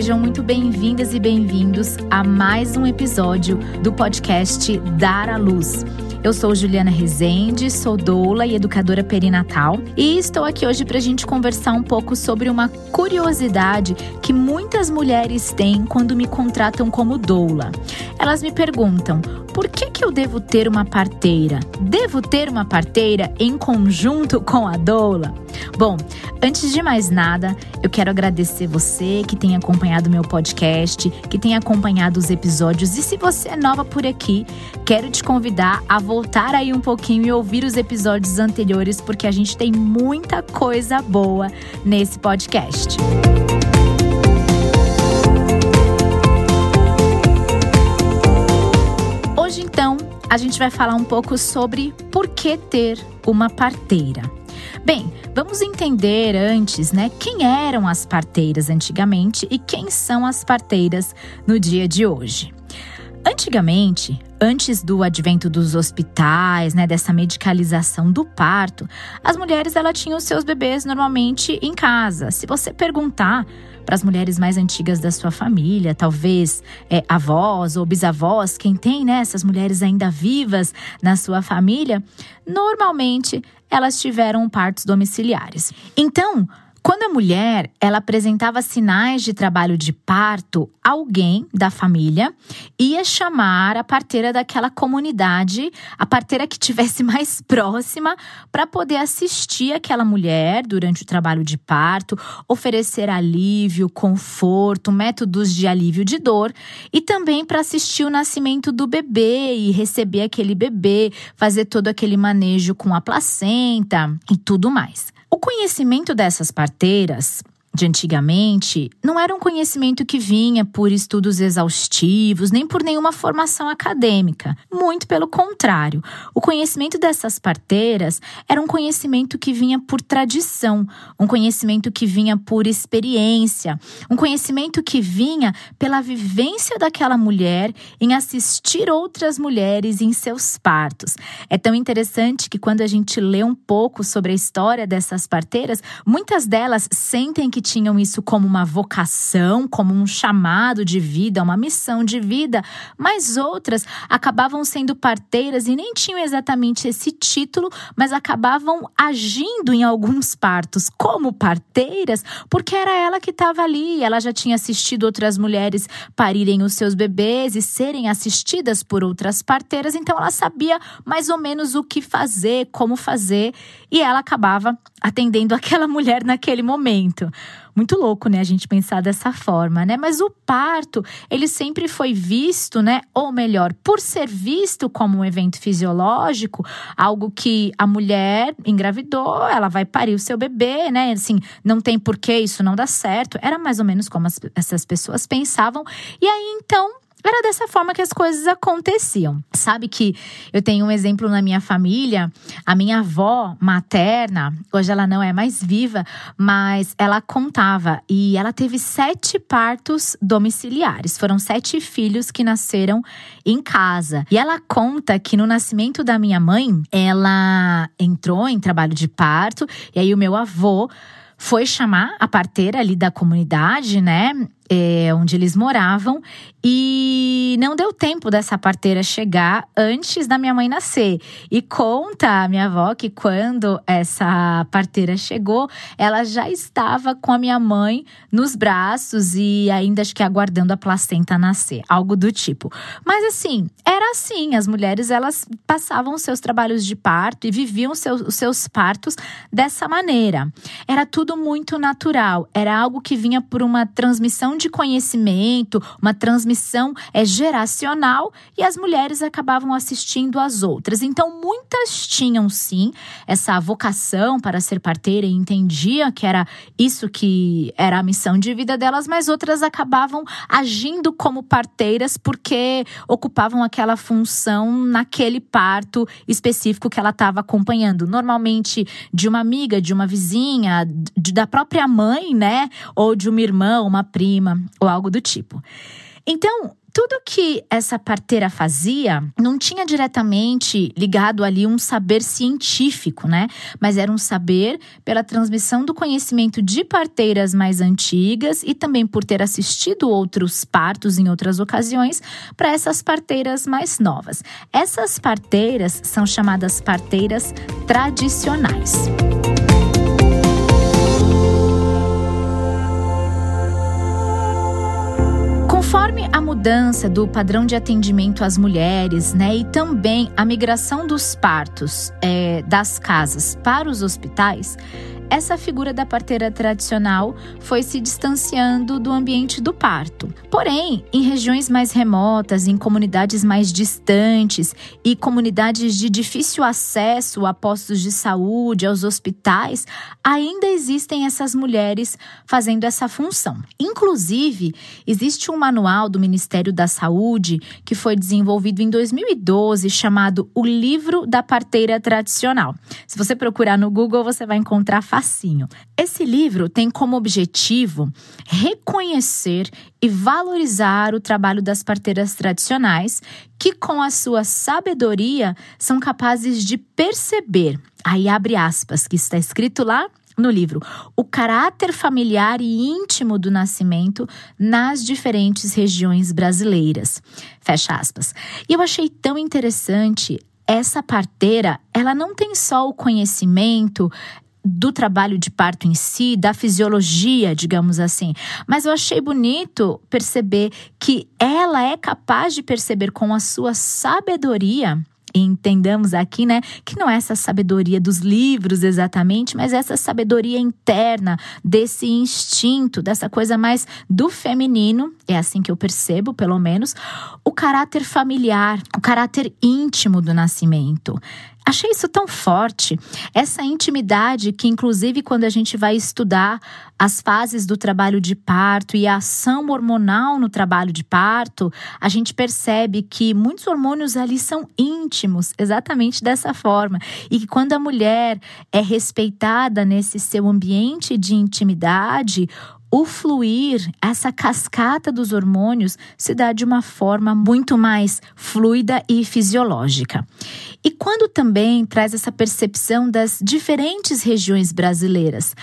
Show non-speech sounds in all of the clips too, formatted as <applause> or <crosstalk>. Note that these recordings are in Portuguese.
Sejam muito bem-vindas e bem-vindos a mais um episódio do podcast Dar à Luz. Eu sou Juliana Rezende, sou doula e educadora perinatal e estou aqui hoje para a gente conversar um pouco sobre uma curiosidade que muitas mulheres têm quando me contratam como doula. Elas me perguntam: por que, que eu devo ter uma parteira? Devo ter uma parteira em conjunto com a doula? Bom, antes de mais nada, eu quero agradecer você que tem acompanhado meu podcast, que tem acompanhado os episódios. E se você é nova por aqui, quero te convidar a voltar aí um pouquinho e ouvir os episódios anteriores, porque a gente tem muita coisa boa nesse podcast. Hoje, a gente vai falar um pouco sobre por que ter uma parteira. Bem, vamos entender antes, né, quem eram as parteiras antigamente e quem são as parteiras no dia de hoje. Antigamente, antes do advento dos hospitais, né, dessa medicalização do parto, as mulheres ela tinham seus bebês normalmente em casa. Se você perguntar para as mulheres mais antigas da sua família, talvez é, avós ou bisavós, quem tem né, essas mulheres ainda vivas na sua família, normalmente elas tiveram partos domiciliares. Então, quando a mulher ela apresentava sinais de trabalho de parto, alguém da família ia chamar a parteira daquela comunidade, a parteira que tivesse <laughs> mais próxima, para poder assistir aquela mulher durante o trabalho de parto, oferecer alívio, conforto, métodos de alívio de dor e também para assistir o nascimento do bebê e receber aquele bebê, fazer todo aquele manejo com a placenta e tudo mais. O conhecimento dessas parteiras de antigamente não era um conhecimento que vinha por estudos exaustivos, nem por nenhuma formação acadêmica. Muito pelo contrário. O conhecimento dessas parteiras era um conhecimento que vinha por tradição, um conhecimento que vinha por experiência, um conhecimento que vinha pela vivência daquela mulher em assistir outras mulheres em seus partos. É tão interessante que quando a gente lê um pouco sobre a história dessas parteiras, muitas delas sentem que tinham isso como uma vocação, como um chamado de vida, uma missão de vida, mas outras acabavam sendo parteiras e nem tinham exatamente esse título, mas acabavam agindo em alguns partos como parteiras, porque era ela que estava ali, ela já tinha assistido outras mulheres parirem os seus bebês e serem assistidas por outras parteiras, então ela sabia mais ou menos o que fazer, como fazer, e ela acabava atendendo <laughs> aquela mulher naquele momento. Muito louco, né, a gente pensar dessa forma, né? Mas o parto, ele sempre foi visto, né, ou melhor, por ser visto como um evento fisiológico, algo que a mulher engravidou, ela vai parir o seu bebê, né? Assim, não tem porquê isso não dá certo. Era mais ou menos como as, essas pessoas pensavam. E aí então era dessa forma que as coisas aconteciam. Sabe que eu tenho um exemplo na minha família, a minha avó materna, hoje ela não é mais viva, mas ela contava e ela teve sete partos domiciliares. Foram sete filhos que nasceram em casa. E ela conta que no nascimento da minha mãe, ela entrou em trabalho de parto e aí o meu avô foi chamar a parteira ali da comunidade, né? É, onde eles moravam e não deu tempo dessa parteira chegar antes da minha mãe nascer. E conta a minha avó que quando essa parteira chegou, ela já estava com a minha mãe nos braços e ainda acho que aguardando a placenta nascer, algo do tipo. Mas assim, era assim, as mulheres elas passavam seus trabalhos de parto e viviam seus, os seus partos dessa maneira. Era tudo muito natural, era algo que vinha por uma transmissão de conhecimento, uma transmissão é geracional e as mulheres acabavam assistindo às outras. Então, muitas tinham sim essa vocação para ser parteira e entendiam que era isso que era a missão de vida delas, mas outras acabavam agindo como parteiras porque ocupavam aquela função naquele parto específico que ela estava acompanhando. Normalmente de uma amiga, de uma vizinha, de, da própria mãe, né? Ou de uma irmã, uma prima ou algo do tipo. Então, tudo que essa parteira fazia não tinha diretamente ligado ali um saber científico, né? Mas era um saber pela transmissão do conhecimento de parteiras mais antigas e também por ter assistido outros partos em outras ocasiões para essas parteiras mais novas. Essas parteiras são chamadas parteiras tradicionais. Conforme a mudança do padrão de atendimento às mulheres, né, e também a migração dos partos é, das casas para os hospitais, essa figura da parteira tradicional foi se distanciando do ambiente do parto. Porém, em regiões mais remotas, em comunidades mais distantes e comunidades de difícil acesso a postos de saúde, aos hospitais, ainda existem essas mulheres fazendo essa função. Inclusive, existe um manual do Ministério da Saúde que foi desenvolvido em 2012 chamado O Livro da Parteira Tradicional. Se você procurar no Google, você vai encontrar facinho. Esse livro tem como objetivo reconhecer e valorizar o trabalho das parteiras tradicionais que, com a sua sabedoria, são capazes de perceber. Aí abre aspas, que está escrito lá no livro o caráter familiar e íntimo do nascimento nas diferentes regiões brasileiras. Fecha aspas. E eu achei tão interessante essa parteira, ela não tem só o conhecimento do trabalho de parto em si, da fisiologia, digamos assim. Mas eu achei bonito perceber que ela é capaz de perceber com a sua sabedoria entendamos aqui, né, que não é essa sabedoria dos livros exatamente, mas essa sabedoria interna desse instinto, dessa coisa mais do feminino, é assim que eu percebo, pelo menos, o caráter familiar, o caráter íntimo do nascimento. Achei isso tão forte, essa intimidade que, inclusive, quando a gente vai estudar as fases do trabalho de parto e a ação hormonal no trabalho de parto, a gente percebe que muitos hormônios ali são íntimos, exatamente dessa forma. E que quando a mulher é respeitada nesse seu ambiente de intimidade, o fluir, essa cascata dos hormônios, se dá de uma forma muito mais fluida e fisiológica. E quando também traz essa percepção das diferentes regiões brasileiras.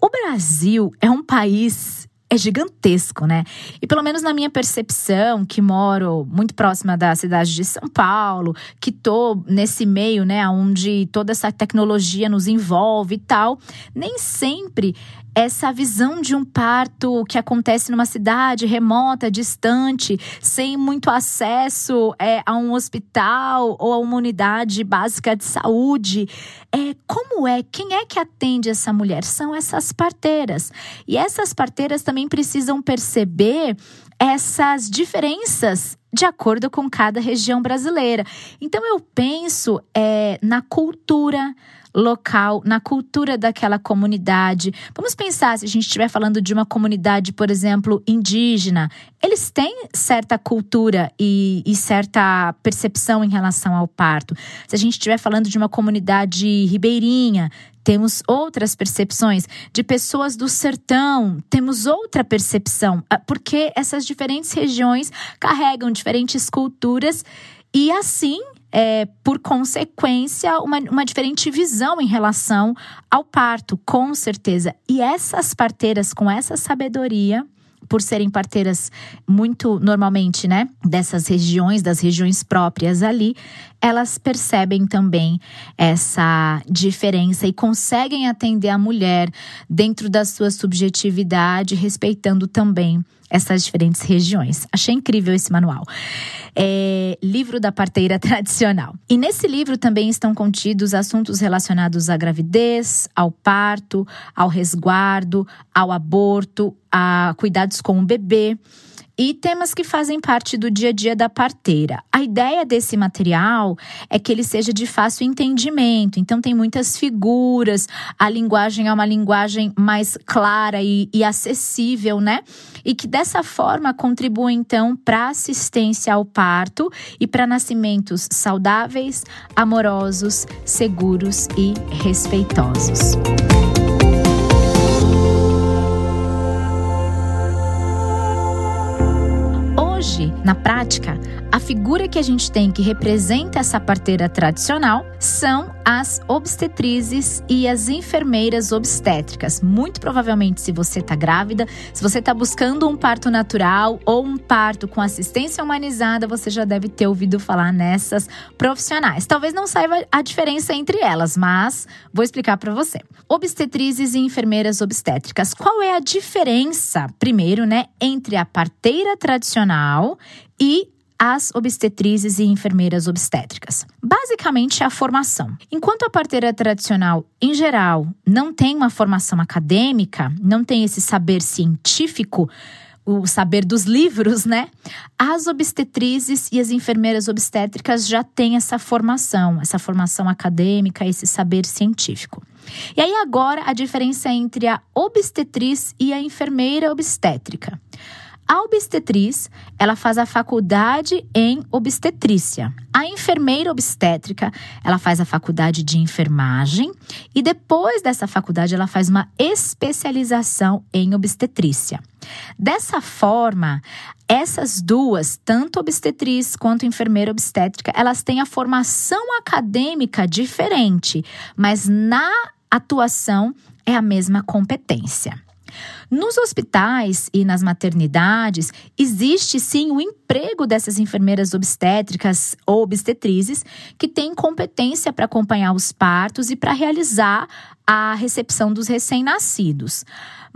O Brasil é um país é gigantesco, né? E pelo menos na minha percepção, que moro muito próxima da cidade de São Paulo, que tô nesse meio, né, onde toda essa tecnologia nos envolve e tal, nem sempre essa visão de um parto que acontece numa cidade remota, distante, sem muito acesso é, a um hospital ou a uma unidade básica de saúde. É, como é? Quem é que atende essa mulher? São essas parteiras. E essas parteiras também precisam perceber essas diferenças de acordo com cada região brasileira. Então eu penso é, na cultura, local, na cultura daquela comunidade. Vamos pensar se a gente estiver falando de uma comunidade, por exemplo, indígena. Eles têm certa cultura e, e certa percepção em relação ao parto. Se a gente estiver falando de uma comunidade ribeirinha, temos outras percepções. De pessoas do sertão, temos outra percepção, ah, porque essas diferentes regiões carregam diferentes culturas e assim é, por consequência, uma, uma diferente visão em relação ao parto, com certeza. E essas parteiras, com essa sabedoria, por serem parteiras muito normalmente, né, dessas regiões, das regiões próprias ali, elas percebem também essa diferença e conseguem atender a mulher dentro da sua subjetividade, respeitando também essas diferentes regiões. Achei incrível esse manual. É, livro da parteira <laughs> tradicional. E nesse livro também estão contidos assuntos relacionados à gravidez, ao parto, ao resguardo, ao aborto, a cuidados com o bebê e temas que fazem parte do dia a dia da parteira. A ideia desse material é que ele seja de fácil entendimento, então tem muitas figuras, a linguagem é uma linguagem mais clara e, e acessível, né? E que dessa forma contribua então para assistência ao parto e para nascimentos saudáveis, amorosos, seguros e respeitosos. Hoje, na prática, a figura que a gente tem que representa essa parteira tradicional são as obstetrizes e as enfermeiras obstétricas. Muito provavelmente, se você está grávida, se você está buscando um parto natural ou um parto com assistência humanizada, você já deve ter ouvido falar nessas profissionais. Talvez não saiba a diferença entre elas, mas vou explicar para você. Obstetrizes e enfermeiras obstétricas. Qual é a diferença, primeiro, né, entre a parteira tradicional e as obstetrizes e enfermeiras obstétricas. Basicamente, é a formação. Enquanto a parteira tradicional, em geral, não tem uma formação acadêmica, não tem esse saber científico, o saber dos livros, né? As obstetrizes e as enfermeiras obstétricas já têm essa formação, essa formação acadêmica, esse saber científico. E aí agora a diferença entre a obstetriz e a enfermeira obstétrica. A obstetriz, ela faz a faculdade em obstetrícia. A enfermeira obstétrica, ela faz a faculdade de enfermagem e depois dessa faculdade ela faz uma especialização em obstetrícia. Dessa forma, essas duas, tanto obstetriz quanto enfermeira obstétrica, elas têm a formação acadêmica diferente, mas na atuação é a mesma competência. Nos hospitais e nas maternidades, existe sim o emprego dessas enfermeiras obstétricas ou obstetrizes que têm competência para acompanhar os partos e para realizar a recepção dos recém-nascidos.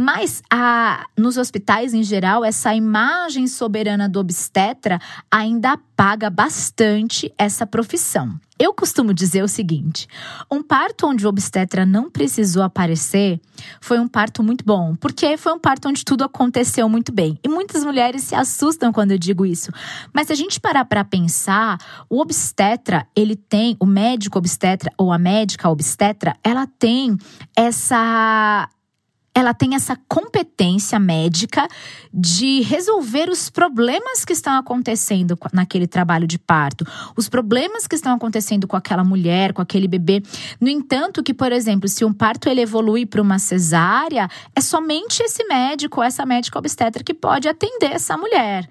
Mas a, nos hospitais em geral, essa imagem soberana do obstetra ainda apaga bastante essa profissão. Eu costumo dizer o seguinte: um parto onde o obstetra não precisou aparecer foi um parto muito bom, porque foi um parto onde tudo aconteceu muito bem. E muitas mulheres se assustam quando eu digo isso. Mas se a gente parar para pensar, o obstetra, ele tem, o médico obstetra ou a médica obstetra, ela tem essa ela tem essa competência médica de resolver os problemas que estão acontecendo naquele trabalho de parto, os problemas que estão acontecendo com aquela mulher, com aquele bebê. No entanto, que, por exemplo, se um parto ele evolui para uma cesárea, é somente esse médico, essa médica obstetra que pode atender essa mulher.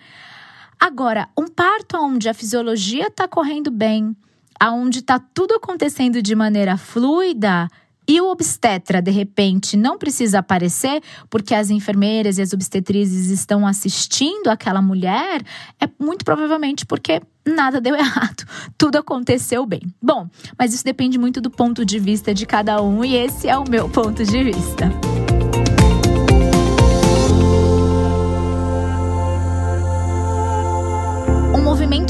Agora, um parto onde a fisiologia está correndo bem, aonde está tudo acontecendo de maneira fluida, e o obstetra, de repente, não precisa aparecer porque as enfermeiras e as obstetrizes estão assistindo aquela mulher, é muito provavelmente porque nada deu <laughs> errado, tudo aconteceu bem. Bom, mas isso depende muito do ponto de vista de cada um e esse é o meu ponto de vista.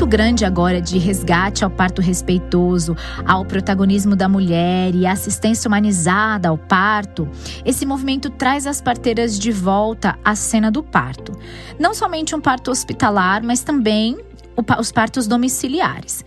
Grande agora de resgate ao parto respeitoso, ao protagonismo da mulher e assistência humanizada ao parto, esse movimento traz as parteiras de volta à cena do parto. Não somente um parto hospitalar, mas também os partos domiciliares.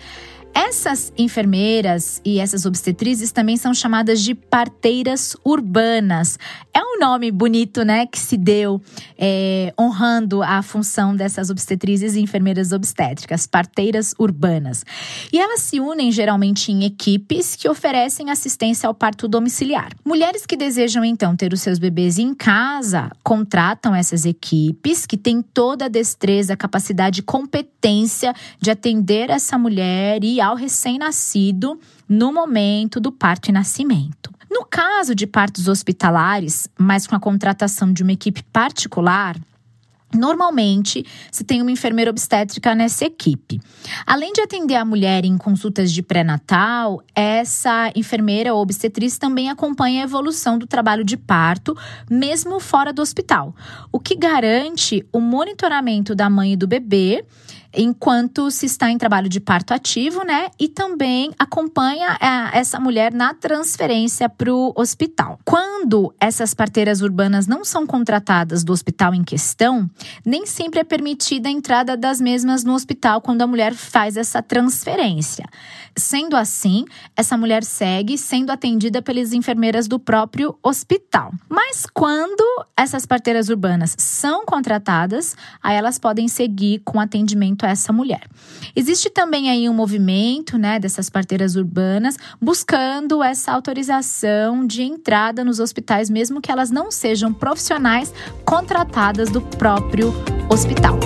Essas enfermeiras e essas obstetrizes também são chamadas de parteiras urbanas. É um nome bonito, né, que se deu é, honrando a função dessas obstetrizes e enfermeiras obstétricas, parteiras urbanas. E elas se unem geralmente em equipes que oferecem assistência ao parto domiciliar. Mulheres que desejam então ter os seus bebês em casa contratam essas equipes que têm toda a destreza, capacidade e competência de atender essa mulher e ao recém-nascido no momento do parto e nascimento. No caso de partos hospitalares, mas com a contratação de uma equipe particular, Normalmente, se tem uma enfermeira obstétrica nessa equipe. Além de atender a mulher em consultas de pré-natal, essa enfermeira ou obstetriz também acompanha a evolução do trabalho de parto, mesmo fora do hospital, o que garante o monitoramento da mãe e do bebê enquanto se está em trabalho de parto ativo, né? E também acompanha a, é, essa mulher na transferência para o hospital. Quando essas parteiras urbanas não são contratadas do hospital em questão, nem sempre é permitida a entrada das mesmas no hospital quando a mulher faz essa transferência. Sendo assim, essa mulher segue sendo atendida pelas enfermeiras do próprio hospital. Mas quando essas parteiras urbanas são contratadas, aí elas podem seguir com atendimento quanto essa mulher. Existe também aí um movimento, né, dessas parteiras urbanas buscando essa autorização de entrada nos hospitais, mesmo que elas não sejam profissionais contratadas do próprio hospital.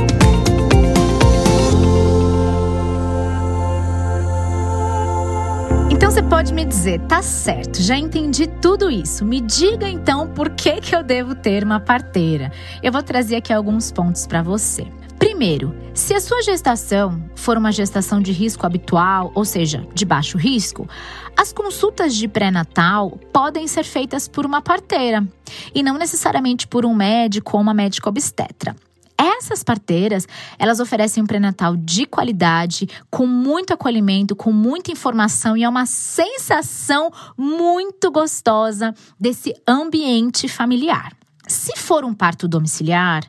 Então você pode me dizer, tá certo, já entendi tudo isso. Me diga então por que, que eu devo ter uma parteira. Eu vou trazer aqui alguns pontos para você. Primeiro, se a sua gestação for uma gestação de risco habitual, ou seja, de baixo risco, as consultas de pré-natal podem ser feitas por uma parteira e não necessariamente por um médico ou uma médica obstetra. Essas parteiras, elas oferecem um pré-natal de qualidade, com muito acolhimento, com muita informação e é uma sensação muito gostosa desse ambiente familiar. Se for um parto domiciliar,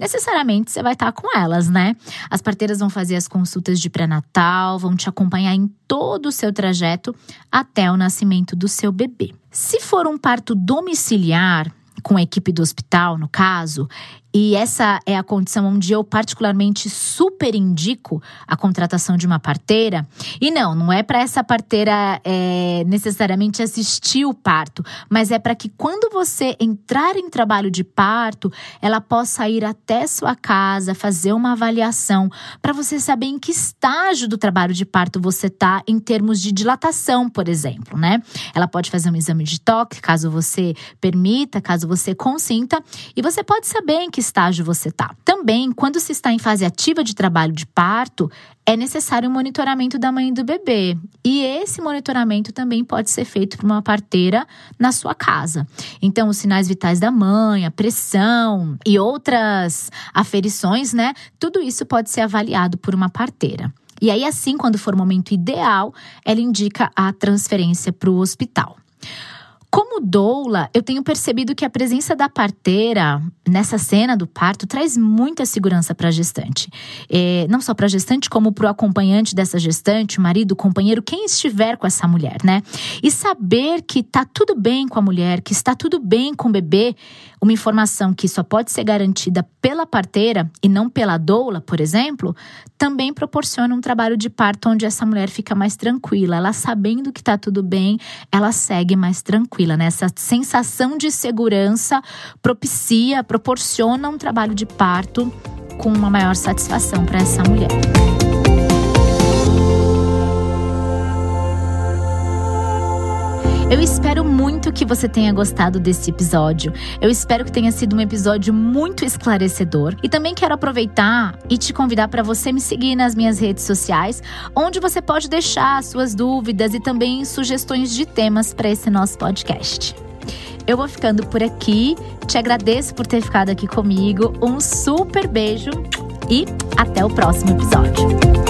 necessariamente você vai estar com elas, né? As parteiras vão fazer as consultas de pré-natal, vão te acompanhar em todo o seu trajeto até o nascimento do seu bebê. Se for um parto domiciliar, com a equipe do hospital, no caso, e essa é a condição onde eu particularmente super indico a contratação de uma parteira. E não, não é para essa parteira é, necessariamente assistir o parto, mas é para que quando você entrar em trabalho de parto, ela possa ir até sua casa, fazer uma avaliação para você saber em que estágio do trabalho de parto você está em termos de dilatação, por exemplo, né? Ela pode fazer um exame de toque, caso você permita, caso você consinta, e você pode saber em que que estágio você está. Também, quando se está em fase ativa de trabalho de parto, é necessário o um monitoramento da mãe e do bebê. E esse monitoramento também pode ser feito por uma parteira na sua casa. Então, os sinais vitais da mãe, a pressão e outras aferições, né? Tudo isso pode ser avaliado por uma parteira. E aí, assim, quando for o momento ideal, ela indica a transferência para o hospital. Como doula, eu tenho percebido que a presença da parteira nessa cena do parto traz muita segurança para a gestante. É, não só para a gestante, como para o acompanhante dessa gestante, o marido, o companheiro, quem estiver com essa mulher, né? E saber que tá tudo bem com a mulher, que está tudo bem com o bebê, uma informação que só pode ser garantida pela parteira e não pela doula, por exemplo, também proporciona um trabalho de parto onde essa mulher fica mais tranquila. Ela sabendo que tá tudo bem, ela segue mais tranquila, né? Essa sensação de segurança propicia, proporciona um trabalho de parto com uma maior satisfação para essa mulher. Eu espero muito que você tenha gostado desse episódio. Eu espero que tenha sido um episódio muito esclarecedor. E também quero aproveitar e te convidar para você me seguir nas minhas redes sociais, onde você pode deixar suas dúvidas e também sugestões de temas para esse nosso podcast. Eu vou ficando por aqui. Te agradeço por ter ficado aqui comigo. Um super beijo e até o próximo episódio.